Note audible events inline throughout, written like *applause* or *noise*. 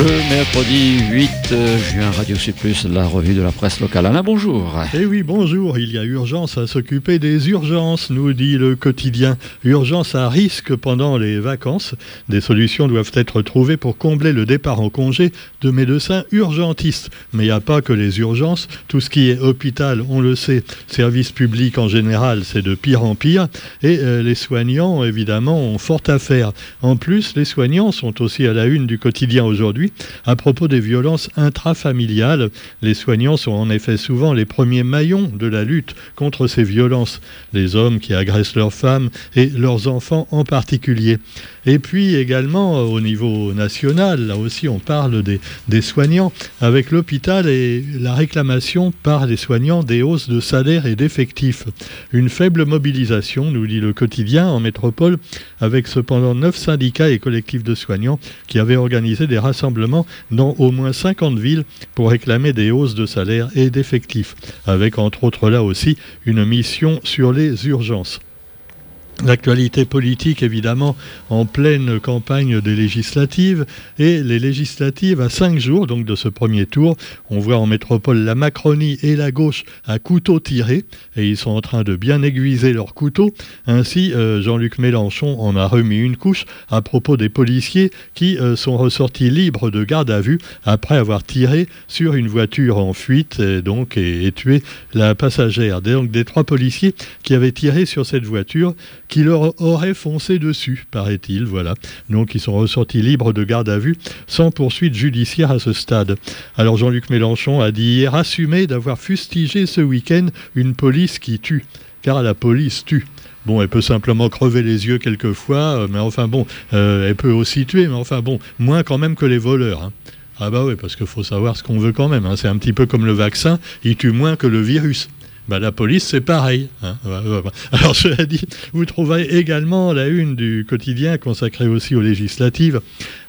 Le mercredi 8 juin, Radio C+, la revue de la presse locale. Alain, bonjour. Eh oui, bonjour. Il y a urgence à s'occuper des urgences, nous dit le quotidien. Urgence à risque pendant les vacances. Des solutions doivent être trouvées pour combler le départ en congé de médecins urgentistes. Mais il n'y a pas que les urgences. Tout ce qui est hôpital, on le sait, service public en général, c'est de pire en pire. Et euh, les soignants, évidemment, ont fort à faire. En plus, les soignants sont aussi à la une du quotidien aujourd'hui à propos des violences intrafamiliales. Les soignants sont en effet souvent les premiers maillons de la lutte contre ces violences, les hommes qui agressent leurs femmes et leurs enfants en particulier. Et puis également euh, au niveau national, là aussi on parle des, des soignants, avec l'hôpital et la réclamation par les soignants des hausses de salaire et d'effectifs. Une faible mobilisation, nous dit le quotidien, en métropole, avec cependant neuf syndicats et collectifs de soignants qui avaient organisé des rassemblements dans au moins 50 villes pour réclamer des hausses de salaire et d'effectifs, avec entre autres là aussi une mission sur les urgences. L'actualité politique, évidemment, en pleine campagne des législatives, et les législatives à cinq jours, donc de ce premier tour, on voit en métropole la Macronie et la gauche à couteau tiré, et ils sont en train de bien aiguiser leur couteau. Ainsi, euh, Jean-Luc Mélenchon en a remis une couche à propos des policiers qui euh, sont ressortis libres de garde à vue après avoir tiré sur une voiture en fuite et donc et, tué la passagère. Donc des trois policiers qui avaient tiré sur cette voiture qui leur aurait foncé dessus, paraît-il. Voilà. Donc ils sont ressortis libres de garde à vue sans poursuite judiciaire à ce stade. Alors Jean-Luc Mélenchon a dit hier assumer d'avoir fustigé ce week-end une police qui tue. Car la police tue. Bon, elle peut simplement crever les yeux quelquefois, euh, mais enfin bon, euh, elle peut aussi tuer, mais enfin bon, moins quand même que les voleurs. Hein. Ah bah oui, parce qu'il faut savoir ce qu'on veut quand même. Hein. C'est un petit peu comme le vaccin, il tue moins que le virus. Bah, la police, c'est pareil. Hein. Alors, cela dit, vous trouverez également la une du quotidien consacrée aussi aux législatives,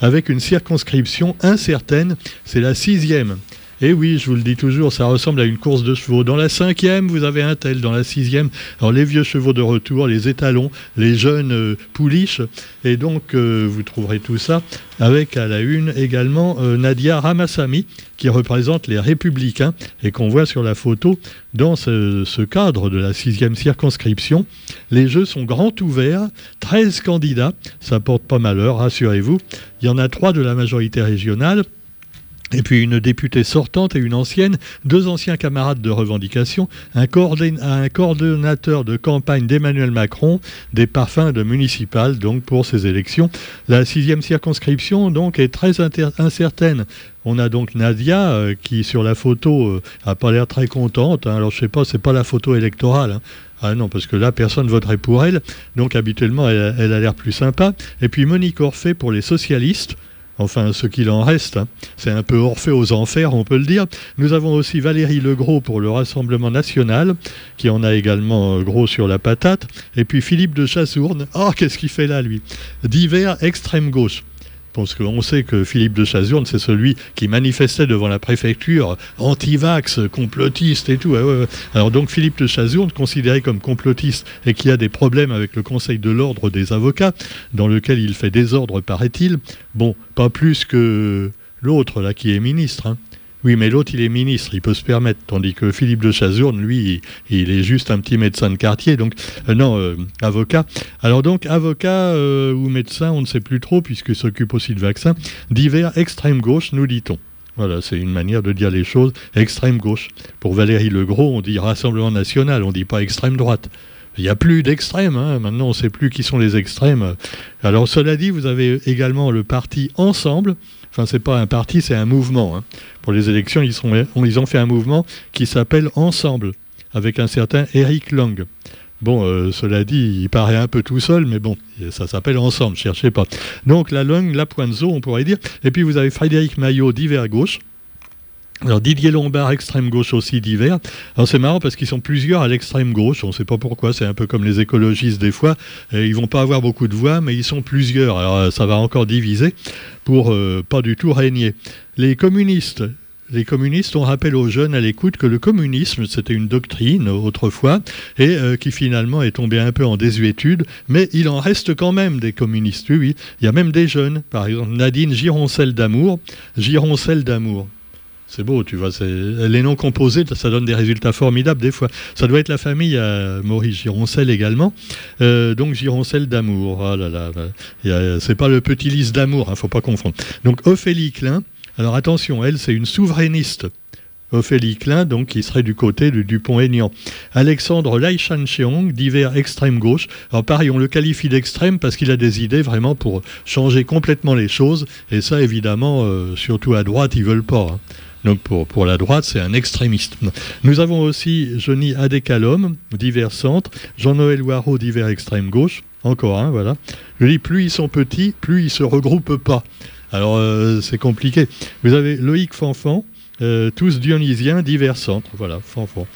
avec une circonscription incertaine. C'est la sixième. Et oui, je vous le dis toujours, ça ressemble à une course de chevaux. Dans la cinquième, vous avez un tel. Dans la sixième, les vieux chevaux de retour, les étalons, les jeunes euh, pouliches. Et donc, euh, vous trouverez tout ça avec à la une également euh, Nadia Ramassami, qui représente les Républicains et qu'on voit sur la photo dans ce, ce, cadre de la sixième circonscription. Les jeux sont grands ouverts, 13 candidats, ça porte pas malheur, rassurez-vous. Il y en a trois de la majorité régionale, et puis une députée sortante et une ancienne, deux anciens camarades de revendication, un, coordonnateur de campagne d'Emmanuel Macron, des parfums de municipal donc pour ces élections. La sixième circonscription donc est très incertaine. On a donc Nadia euh, qui sur la photo euh, a pas l'air très contente. Hein. Alors je sais pas, c'est pas la photo électorale. Hein. Ah non, parce que là, personne voterait pour elle. Donc habituellement, elle, elle a l'air plus sympa. Et puis Monique Orphée pour les socialistes enfin ce qu'il en reste. Hein. C'est un peu Orphée aux enfers, on peut le dire. Nous avons aussi Valérie Legros pour le Rassemblement national, qui en a également euh, gros sur la patate. Et puis Philippe de Chassourne. Oh, qu'est-ce qu'il fait là, lui? Divers extrême gauche. Parce qu'on sait que Philippe de Chazourne, c'est celui qui manifestait devant la préfecture anti-vax, complotiste et tout. Alors donc Philippe de Chazourne, considéré comme complotiste et qui a des problèmes avec le Conseil de l'ordre des avocats, dans lequel il fait désordre, paraît-il, bon, pas plus que l'autre là qui est ministre. Hein. Oui, mais l'autre, il est ministre, il peut se permettre, tandis que Philippe de Chazourne, lui, il, est juste un petit médecin de quartier, donc, euh, non, euh, avocat. Alors donc, avocat euh, ou médecin, on ne sait plus trop, puisqu'il s'occupe aussi de vaccins, divers extrême gauche, nous dit-on. Voilà, c'est une manière de dire les choses, extrême gauche. Pour Valérie Legros, on dit Rassemblement national, on ne dit pas extrême droite. Il n'y a plus d'extrêmes, hein. maintenant on ne sait plus qui sont les extrêmes. Alors cela dit, vous avez également le parti Ensemble, Enfin, c'est pas un parti, c'est un mouvement. Hein. Pour les élections, ils, ont fait un mouvement qui s'appelle Ensemble, avec un certain Eric Lang. Bon, euh, cela dit, il paraît un peu tout seul, mais bon, ça s'appelle Ensemble, cherchez pas. Donc la langue, la pointe on pourrait dire. Et puis vous avez Frédéric Maillot d'hiver gauche, alors Didier Lombard, extrême gauche aussi divers. Alors c'est marrant parce qu'ils sont plusieurs à l'extrême gauche, on ne sait pas pourquoi, c'est un peu comme les écologistes des fois. Et ils vont pas avoir beaucoup de voix, mais ils sont plusieurs. Alors ça va encore diviser pour euh, pas du tout régner. Les communistes, les communistes, on rappelle aux jeunes à l'écoute que le communisme, c'était une doctrine autrefois, et qui finalement est tombée un peu en désuétude, mais il en reste quand même des communistes, oui, Il y a même des jeunes, par exemple Nadine Gironcel d'Amour, Gironcel d'Amour. C'est beau, tu vois. Les noms composés, ça donne des résultats formidables des fois. Ça doit être la famille à Maurice Gironcel également. Euh, donc Gironcel d'amour. Oh là là. C'est pas le petit lys d'amour, il hein, faut pas confondre. Donc Ophélie Klein. Alors attention, elle, c'est une souverainiste. Ophélie Klein, donc, qui serait du côté du Dupont-Aignan. Alexandre Laichan-Cheong, divers extrême gauche. Alors pareil, on le qualifie d'extrême parce qu'il a des idées vraiment pour changer complètement les choses. Et ça, évidemment, euh, surtout à droite, ils veulent pas. Hein. Donc pour, pour la droite, c'est un extrémiste. Nous avons aussi Johnny Adécalom, divers centre, Jean-Noël Loireau, divers extrême gauche, encore un, voilà. Je dis, plus ils sont petits, plus ils se regroupent pas. Alors euh, c'est compliqué. Vous avez Loïc Fanfan, euh, tous dionysiens, divers centres, voilà, Fanfan.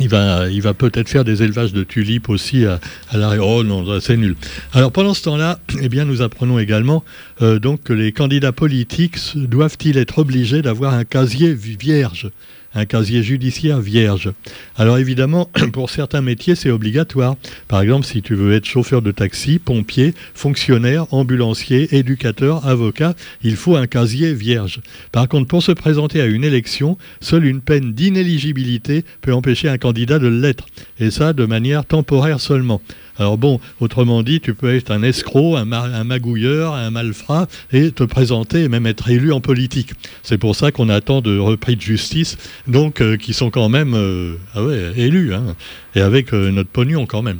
Il va, il va peut-être faire des élevages de tulipes aussi à, à. Oh non, c'est nul. Alors pendant ce temps-là, *clears throat* eh bien, nous apprenons également euh, donc que les candidats politiques doivent-ils être obligés d'avoir un casier vierge un casier judiciaire vierge? Alors évidemment, *clears throat* pour certains métiers, c'est obligatoire. Par exemple, si tu veux être chauffeur de taxi, pompier, fonctionnaire, ambulancier, éducateur, avocat, il faut un casier vierge. Par contre, pour se présenter à une élection, seule une peine d'inéligibilité peut empêcher un candidat de l'être. Et ça, de manière temporaire seulement. Alors bon, autrement dit, tu peux être un escroc, un, magouilleur, un malfrat et te présenter et même être élu en politique. C'est pour ça qu'on attend de repris de justice, donc euh, qui sont quand même euh, ah élus, hein, et avec euh, notre pognon quand même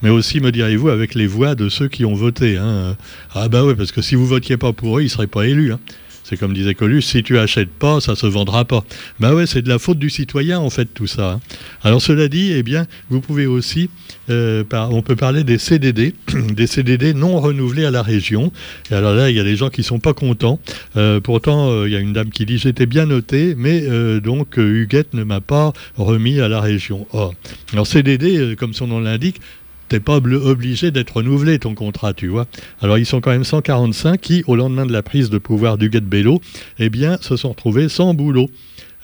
mais aussi, me direz-vous, avec les voix de ceux qui ont voté. Hein. Ah bah oui, parce que si vous votiez pas pour eux, ils seraient pas élus. Hein. C'est comme disait Colus, si tu achètes pas, ça se vendra pas. Ben ouais, c'est de la faute du citoyen en fait tout ça. Hein. Alors cela dit, eh bien, vous pouvez aussi, euh, on peut parler des CDD, *clears throat* des CDD non renouvelés à la région. Et alors là, il y a des gens qui sont pas contents. Euh, pourtant, euh, il y a une dame qui dit j'étais bien noté, mais donc Huguette ne m'a pas remis à la région. Oh. Alors CDD, comme son nom l'indique, t'es pas obligé d'être renouvelé ton contrat, tu vois. Alors ils sont quand même 145 qui, au lendemain de la prise de pouvoir du Bello, eh bien, se sont retrouvés sans boulot.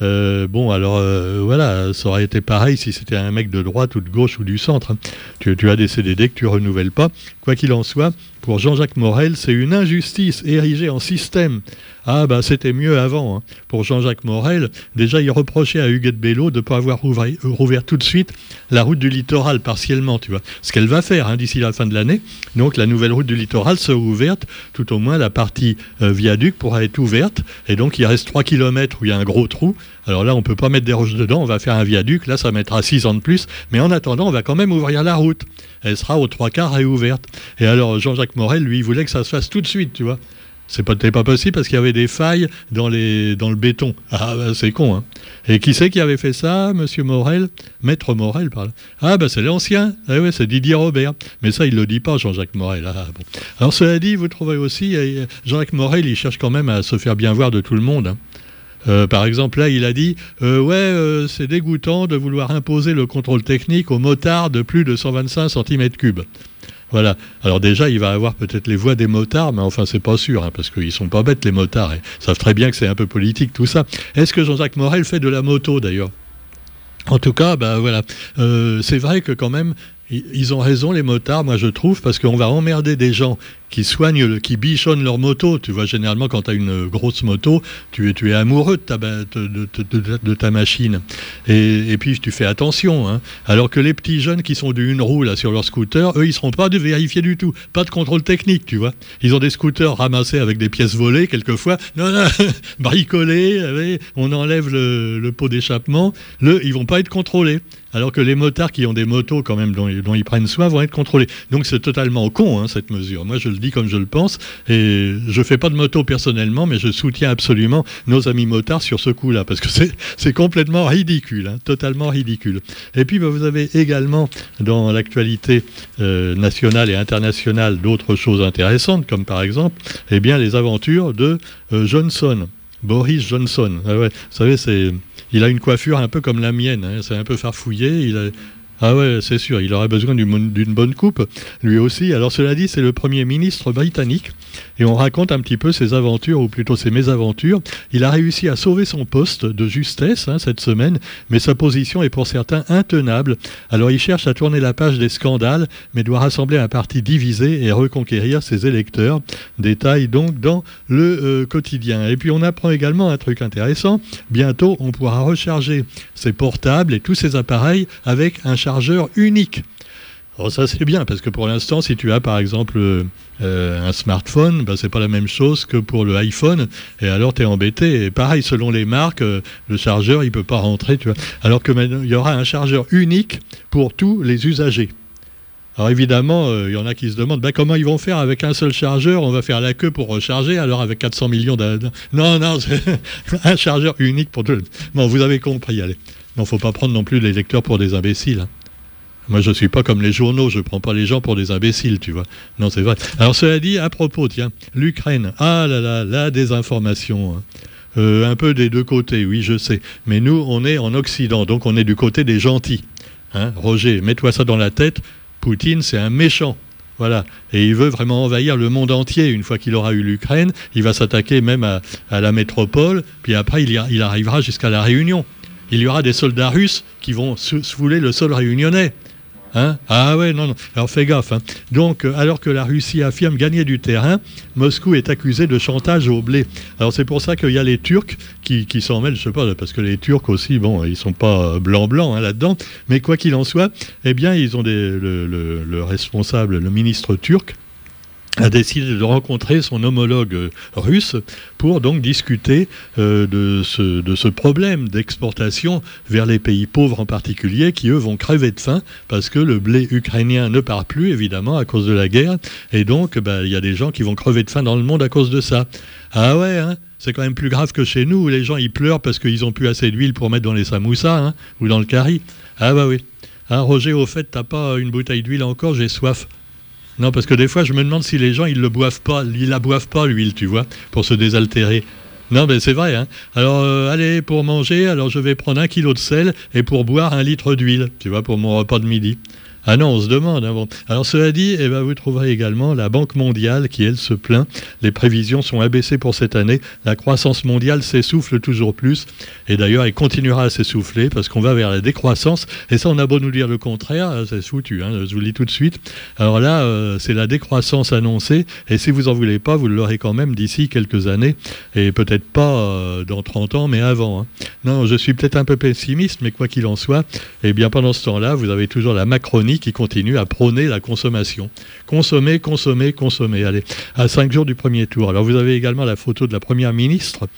Euh, bon, alors euh, voilà, ça aurait été pareil si c'était un mec de droite ou de gauche ou du centre. Hein. Tu, as des CDD que tu renouvelles pas. Quoi qu'il en soit, pour Jean-Jacques Morel, c'est une injustice érigée en système. Ah bah c'était mieux avant. Hein. Pour Jean-Jacques Morel, déjà il reprochait à Huguette Bello de ne pas avoir rouvert, tout de suite la route du littoral partiellement, tu vois. Ce qu'elle va faire hein, d'ici la fin de l'année. Donc la nouvelle route du littoral sera ouverte, tout au moins la partie euh, viaduc pourra être ouverte. Et donc il reste 3 km où il y a un gros trou. Alors là on ne peut pas mettre des roches dedans, on va faire un viaduc, là ça mettra 6 ans de plus. Mais en attendant, on va quand même ouvrir la route. Elle sera aux trois quarts réouverte. Et alors Jean-Jacques Morel, lui, il voulait que ça se fasse tout de suite, tu vois. C'est pas, pas possible parce qu'il y avait des failles dans, les, dans le béton. Ah, bah, c'est con, hein. Et qui c'est qui avait fait ça, monsieur Morel? Maître Morel, par Ah, bah, c'est l'ancien. Ah, ouais, c'est Didier Robert. Mais ça, il le dit pas, Jean-Jacques Morel. Ah, bon. Alors, cela dit, vous trouvez aussi, euh, Jean-Jacques Morel, il cherche quand même à se faire bien voir de tout le monde. Hein. Euh, par exemple, là, il a dit euh, Ouais, c'est dégoûtant de vouloir imposer le contrôle technique aux motards de plus de 125 cm3. Voilà. Alors déjà, il va avoir peut-être les voix des motards, mais enfin, c'est pas sûr, hein, parce qu'ils sont pas bêtes, les motards. Ils savent très bien que c'est un peu politique, tout ça. Est-ce que Jean-Jacques Morel fait de la moto, d'ailleurs? En tout cas, ben voilà, euh, c'est vrai que quand même, ils ont raison, les motards, moi je trouve, parce qu'on va emmerder des gens qui soignent, qui bichonnent leur moto. Tu vois, généralement, quand tu as une grosse moto, tu es, tu es amoureux de ta, de, ta machine. Et, puis, tu fais attention. Hein. Alors que les petits jeunes qui sont d'une roue là, sur leur scooter, eux, ils ne seront pas de vérifier du tout. Pas de contrôle technique, tu vois. Ils ont des scooters ramassés avec des pièces volées, quelquefois. Non, non, *laughs* bricolés, on enlève le, pot d'échappement. Le, ils vont pas être contrôlés alors que les motards qui ont des motos quand même dont, ils prennent soin vont être contrôlés. Donc c'est totalement con hein, cette mesure. Moi je le comme je le pense. Et je fais pas de moto personnellement, mais je soutiens absolument nos amis motards sur ce coup-là, parce que c'est complètement ridicule, hein, totalement ridicule. Et puis, bah, vous avez également dans l'actualité euh, nationale et internationale d'autres choses intéressantes, comme par exemple, eh bien, les aventures de euh, Johnson. Boris Johnson. Ah vous savez, c'est, il a une coiffure un peu comme la mienne. Hein, c'est un peu farfouillé. Il a, Ah ouais, c'est sûr, il aurait besoin d'une bonne coupe, lui aussi. Alors cela dit, c'est le Premier ministre britannique, et on raconte un petit peu ses aventures, ou plutôt ses mésaventures. Il a réussi à sauver son poste de justesse hein, cette semaine, mais sa position est pour certains intenable. Alors il cherche à tourner la page des scandales, mais doit rassembler un parti divisé et reconquérir ses électeurs. Détail donc dans le euh, quotidien. Et puis on apprend également un truc intéressant. Bientôt, on pourra recharger ses portables et tous ses appareils avec un chargeur unique. Alors ça c'est bien parce que pour l'instant si tu as par exemple euh, un smartphone, ben, c'est pas la même chose que pour le iPhone et alors tu es embêté. Et pareil selon les marques, euh, le chargeur il peut pas rentrer, tu vois. Alors que il y aura un chargeur unique pour tous les usagers. Alors évidemment, il euh, y en a qui se demandent ben, comment ils vont faire avec un seul chargeur? On va faire la queue pour recharger, alors avec 400 millions de... Non, non, *laughs* un chargeur unique pour tout. Bon, vous avez compris, allez. Non, faut pas prendre non plus les lecteurs pour des imbéciles. Hein. Moi, je ne suis pas comme les journaux, je ne prends pas les gens pour des imbéciles, tu vois. Non, c'est vrai. Alors, cela dit, à propos, tiens, l'Ukraine, ah là là, la désinformation. Hein. Euh, un peu des deux côtés, oui, je sais. Mais nous, on est en Occident, donc on est du côté des gentils. Hein. Roger, mets-toi ça dans la tête. Poutine, c'est un méchant. Voilà. Et il veut vraiment envahir le monde entier. Une fois qu'il aura eu l'Ukraine, il va s'attaquer même à, la métropole, puis après, il, arrivera jusqu'à la Réunion. Il y aura des soldats russes qui vont se fouler le sol réunionnais. Hein ah ouais, non, non. Alors fais gaffe. Hein. Donc, euh, alors que la Russie affirme gagner du terrain, Moscou est accusé de chantage au blé. Alors c'est pour ça qu'il y a les Turcs qui, s'en mêlent, je sais pas, parce que les Turcs aussi, bon, ils sont pas blanc-blanc hein, là-dedans. Mais quoi qu'il en soit, eh bien, ils ont le responsable, le ministre turc, a décidé de rencontrer son homologue russe pour donc discuter euh, de, ce, problème d'exportation vers les pays pauvres en particulier qui eux vont crever de faim parce que le blé ukrainien ne part plus évidemment à cause de la guerre et donc bah, il y a des gens qui vont crever de faim dans le monde à cause de ça. Ah ouais, hein c'est quand même plus grave que chez nous où les gens ils pleurent parce qu'ils ont plus assez d'huile pour mettre dans les samoussas hein, ou dans le curry. Ah bah oui. Ah Roger, au fait, t'as pas une bouteille d'huile encore, j'ai soif. Non, parce que des fois, je me demande si les gens, ils le boivent pas, ils la boivent pas, l'huile, tu vois, pour se désaltérer. Non, mais c'est vrai. Hein. Alors, euh, allez, pour manger, alors je vais prendre un kilo de sel et pour boire un litre d'huile, tu vois, pour mon repas de midi. Ah non, on se demande. Hein. Alors cela dit, eh ben, vous trouverez également la Banque mondiale qui, elle, se plaint. Les prévisions sont abaissées pour cette année. La croissance mondiale s'essouffle toujours plus. Et d'ailleurs, elle continuera à s'essouffler parce qu'on va vers la décroissance. Et ça, on a beau nous dire le contraire, euh, c'est foutu. Hein, je vous le dis tout de suite. Alors là, euh, c'est la décroissance annoncée. Et si vous en voulez pas, vous l'aurez quand même d'ici quelques années. Et peut-être pas euh, dans 30 ans, mais avant. Hein. Non, je suis peut-être un peu pessimiste, mais quoi qu'il en soit, eh bien pendant ce temps-là, vous avez toujours la Macronie qui continue à prôner la consommation. Consommer, consommer, consommer. Allez, à cinq jours du premier tour. Alors vous avez également la photo de la première ministre.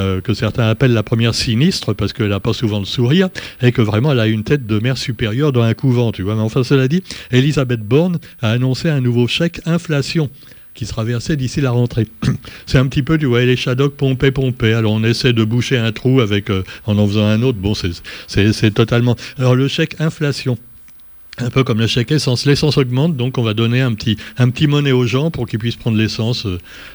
Euh, que certains appellent la première sinistre parce qu'elle n'a pas souvent le sourire et que vraiment elle a une tête de mère supérieure dans un couvent, tu vois. Mais enfin, cela dit, Elisabeth Borne a annoncé un nouveau chèque inflation qui sera versé d'ici la rentrée. *clears throat* C'est un petit peu, tu vois, les Shadocks pomper, pomper. Alors on essaie de boucher un trou avec euh, en en faisant un autre. Bon, c'est totalement. Alors le chèque inflation un peu comme le chèque essence. L'essence augmente, donc on va donner un petit, monnaie aux gens pour qu'ils puissent prendre l'essence.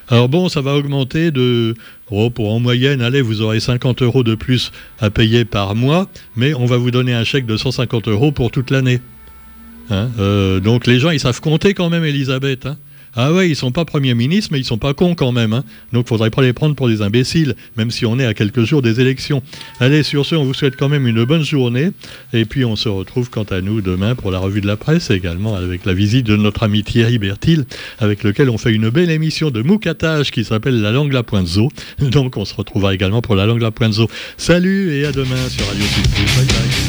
Alors bon, ça va augmenter de... Oh, pour en moyenne, allez, vous aurez 50 euros de plus à payer par mois, mais on va vous donner un chèque de 150 euros pour toute l'année. Hein, euh, donc les gens, ils savent compter quand même, Elisabeth. Hein ah ouais, ils sont pas premiers ministres, mais ils sont pas cons quand même. Hein. Donc il faudrait pas les prendre pour des imbéciles, même si on est à quelques jours des élections. Allez, sur ce, on vous souhaite quand même une bonne journée. Et puis on se retrouve quant à nous demain pour la revue de la presse, également avec la visite de notre ami Thierry Bertil, avec lequel on fait une belle émission de moucatage qui s'appelle La langue la pointe zo. Donc on se retrouvera également pour La langue la pointe zo. Salut et à demain sur Radio Sud. Bye bye.